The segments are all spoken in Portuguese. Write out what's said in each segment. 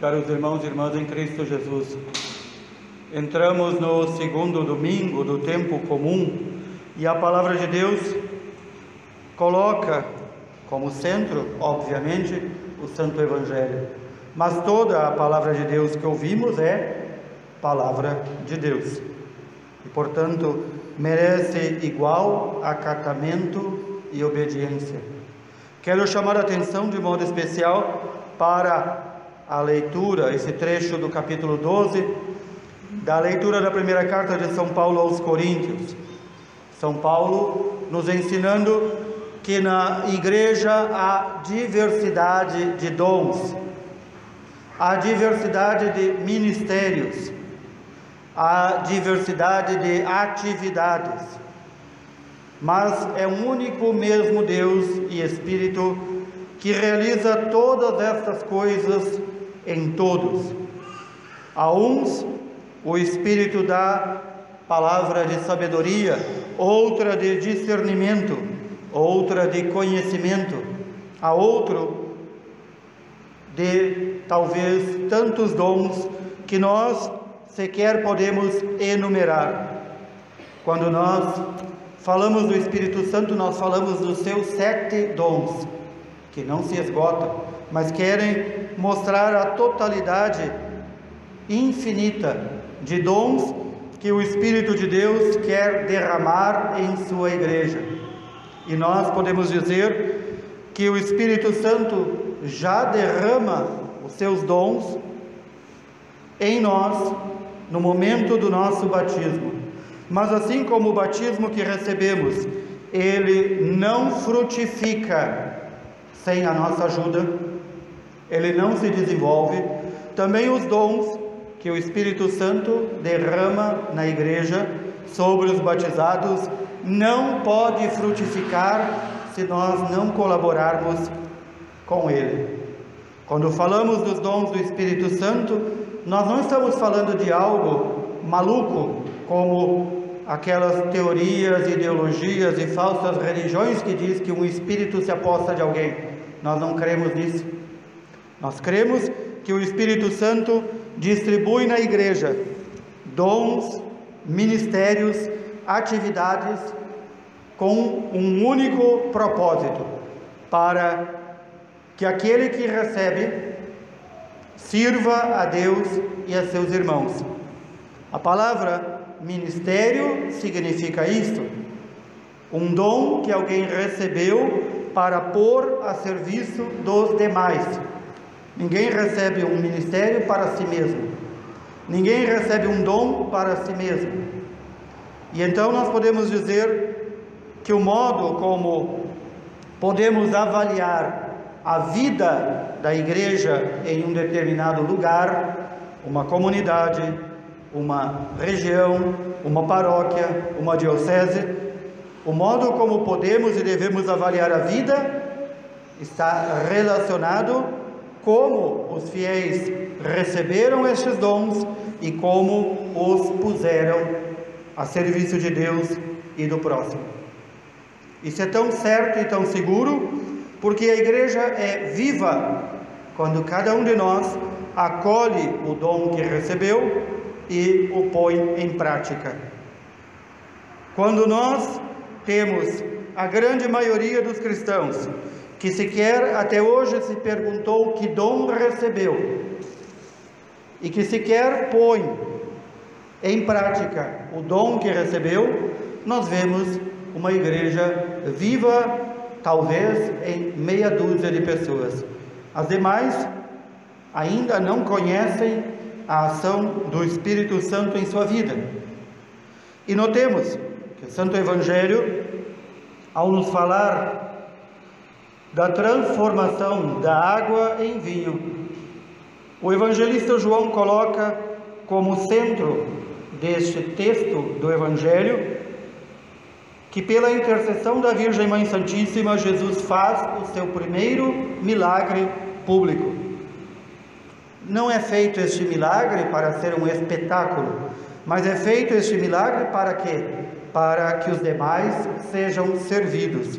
Caros irmãos e irmãs em Cristo Jesus, entramos no segundo domingo do tempo comum e a palavra de Deus coloca como centro, obviamente, o Santo Evangelho. Mas toda a palavra de Deus que ouvimos é palavra de Deus e, portanto, merece igual acatamento e obediência. Quero chamar a atenção de modo especial para a leitura, esse trecho do capítulo 12, da leitura da primeira carta de São Paulo aos Coríntios. São Paulo nos ensinando que na igreja há diversidade de dons, há diversidade de ministérios, há diversidade de atividades, mas é um único mesmo Deus e Espírito que realiza todas estas coisas em todos. A uns o Espírito dá palavra de sabedoria, outra de discernimento, outra de conhecimento, a outro de talvez tantos dons que nós sequer podemos enumerar. Quando nós falamos do Espírito Santo, nós falamos dos seus sete dons, que não se esgotam mas querem mostrar a totalidade infinita de dons que o Espírito de Deus quer derramar em sua igreja. E nós podemos dizer que o Espírito Santo já derrama os seus dons em nós no momento do nosso batismo. Mas assim como o batismo que recebemos, ele não frutifica sem a nossa ajuda, ele não se desenvolve. Também os dons que o Espírito Santo derrama na igreja sobre os batizados não pode frutificar se nós não colaborarmos com ele. Quando falamos dos dons do Espírito Santo, nós não estamos falando de algo maluco, como aquelas teorias, ideologias e falsas religiões que diz que um espírito se aposta de alguém. Nós não cremos nisso. Nós cremos que o Espírito Santo distribui na igreja dons, ministérios, atividades com um único propósito, para que aquele que recebe sirva a Deus e a seus irmãos. A palavra ministério significa isto: um dom que alguém recebeu para pôr a serviço dos demais. Ninguém recebe um ministério para si mesmo. Ninguém recebe um dom para si mesmo. E então nós podemos dizer que o modo como podemos avaliar a vida da igreja em um determinado lugar, uma comunidade, uma região, uma paróquia, uma diocese, o modo como podemos e devemos avaliar a vida está relacionado como os fiéis receberam estes dons e como os puseram a serviço de Deus e do próximo. Isso é tão certo e tão seguro porque a igreja é viva quando cada um de nós acolhe o dom que recebeu e o põe em prática. Quando nós temos a grande maioria dos cristãos que sequer até hoje se perguntou que dom recebeu e que sequer põe em prática o dom que recebeu, nós vemos uma igreja viva, talvez em meia dúzia de pessoas. As demais ainda não conhecem a ação do Espírito Santo em sua vida. E notemos que o Santo Evangelho, ao nos falar da transformação da água em vinho. O evangelista João coloca como centro deste texto do Evangelho que, pela intercessão da Virgem Mãe Santíssima, Jesus faz o seu primeiro milagre público. Não é feito este milagre para ser um espetáculo, mas é feito este milagre para quê? Para que os demais sejam servidos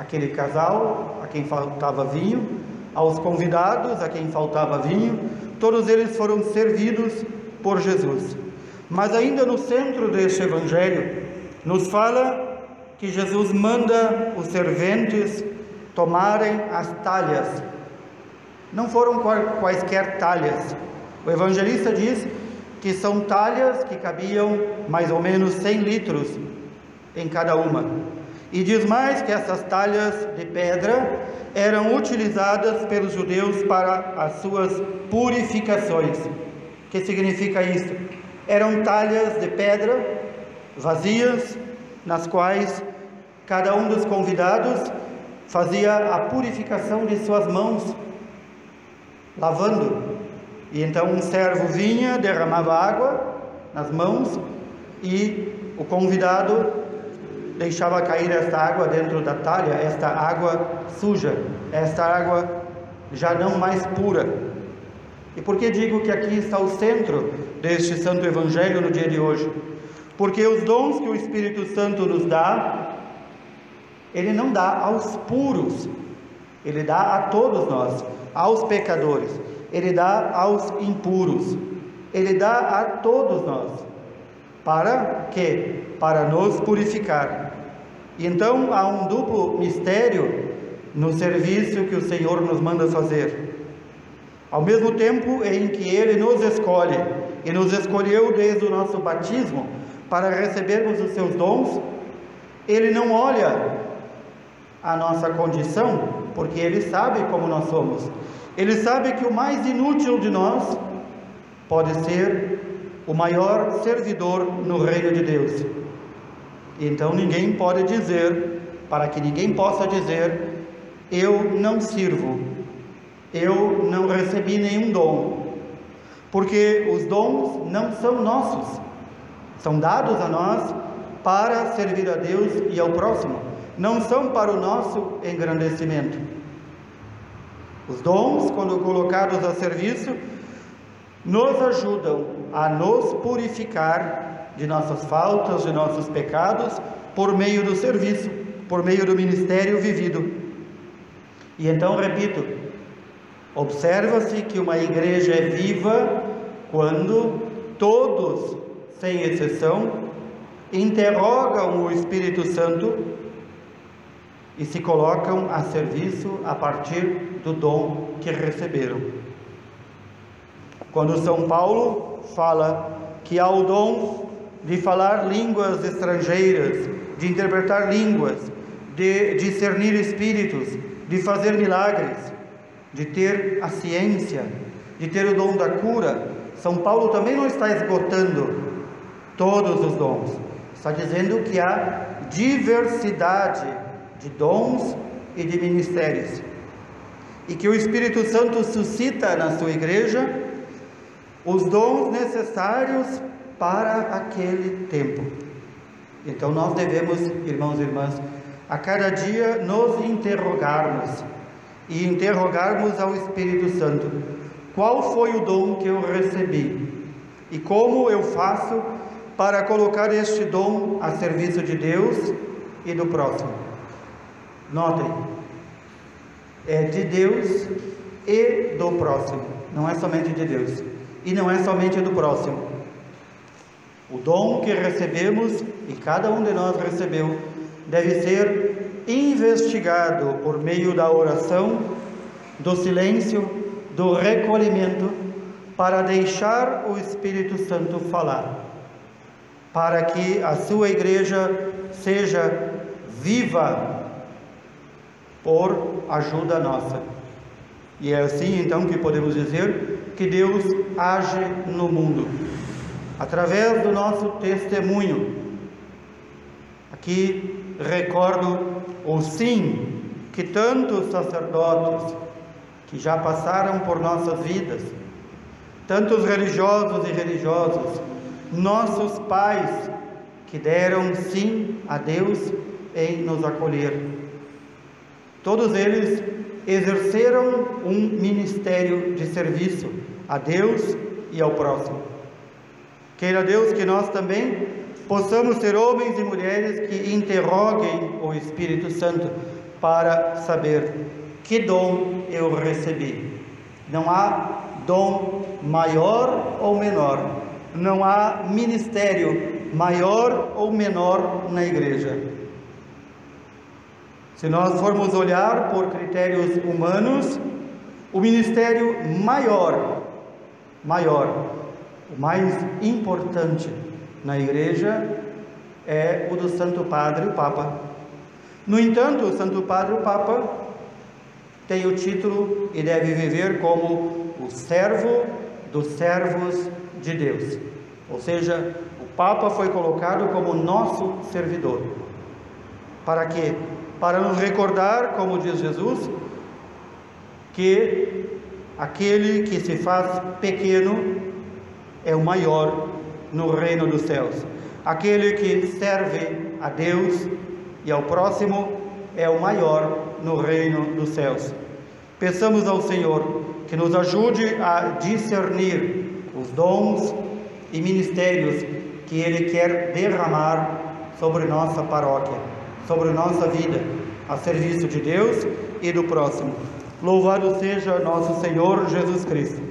aquele casal a quem faltava vinho, aos convidados, a quem faltava vinho, todos eles foram servidos por Jesus. Mas ainda no centro deste evangelho, nos fala que Jesus manda os serventes tomarem as talhas. Não foram quaisquer talhas. O evangelista diz que são talhas que cabiam mais ou menos 100 litros em cada uma. E diz mais que essas talhas de pedra eram utilizadas pelos judeus para as suas purificações. O que significa isso? Eram talhas de pedra vazias, nas quais cada um dos convidados fazia a purificação de suas mãos, lavando. E então um servo vinha, derramava água nas mãos e o convidado deixava cair esta água dentro da talha, esta água suja, esta água já não mais pura. E por que digo que aqui está o centro deste santo evangelho no dia de hoje? Porque os dons que o Espírito Santo nos dá, ele não dá aos puros, ele dá a todos nós, aos pecadores, ele dá aos impuros, ele dá a todos nós. Para quê? Para nos purificar. Então há um duplo mistério no serviço que o Senhor nos manda fazer. Ao mesmo tempo em que Ele nos escolhe, e nos escolheu desde o nosso batismo para recebermos os seus dons, Ele não olha a nossa condição, porque Ele sabe como nós somos. Ele sabe que o mais inútil de nós pode ser o maior servidor no reino de Deus. Então ninguém pode dizer, para que ninguém possa dizer, eu não sirvo, eu não recebi nenhum dom, porque os dons não são nossos, são dados a nós para servir a Deus e ao próximo, não são para o nosso engrandecimento. Os dons, quando colocados a serviço, nos ajudam a nos purificar de nossas faltas, de nossos pecados, por meio do serviço, por meio do ministério vivido. E então, repito, observa-se que uma igreja é viva quando todos, sem exceção, interrogam o Espírito Santo e se colocam a serviço a partir do dom que receberam. Quando São Paulo fala que há o dom de falar línguas estrangeiras, de interpretar línguas, de discernir espíritos, de fazer milagres, de ter a ciência, de ter o dom da cura, São Paulo também não está esgotando todos os dons, está dizendo que há diversidade de dons e de ministérios. E que o Espírito Santo suscita na sua igreja os dons necessários para aquele tempo. Então nós devemos, irmãos e irmãs, a cada dia nos interrogarmos e interrogarmos ao Espírito Santo: qual foi o dom que eu recebi e como eu faço para colocar este dom a serviço de Deus e do próximo. Notem, é de Deus e do próximo, não é somente de Deus e não é somente do próximo. O dom que recebemos, e cada um de nós recebeu, deve ser investigado por meio da oração, do silêncio, do recolhimento, para deixar o Espírito Santo falar, para que a sua igreja seja viva por ajuda nossa. E é assim então que podemos dizer que Deus age no mundo, através do nosso testemunho. Aqui recordo o sim que tantos sacerdotes que já passaram por nossas vidas, tantos religiosos e religiosas, nossos pais que deram sim a Deus em nos acolher. Todos eles exerceram um ministério de serviço a Deus e ao próximo. Queira Deus que nós também possamos ser homens e mulheres que interroguem o Espírito Santo para saber que dom eu recebi. Não há dom maior ou menor, não há ministério maior ou menor na igreja. Se nós formos olhar por critérios humanos, o ministério maior, maior, o mais importante na igreja é o do Santo Padre, o Papa. No entanto, o Santo Padre, o Papa, tem o título e deve viver como o servo dos servos de Deus. Ou seja, o Papa foi colocado como nosso servidor. Para quê? Para nos recordar, como diz Jesus, que aquele que se faz pequeno é o maior no reino dos céus. Aquele que serve a Deus e ao próximo é o maior no reino dos céus. Peçamos ao Senhor que nos ajude a discernir os dons e ministérios que Ele quer derramar sobre nossa paróquia, sobre nossa vida, a serviço de Deus e do próximo. Louvado seja nosso Senhor Jesus Cristo.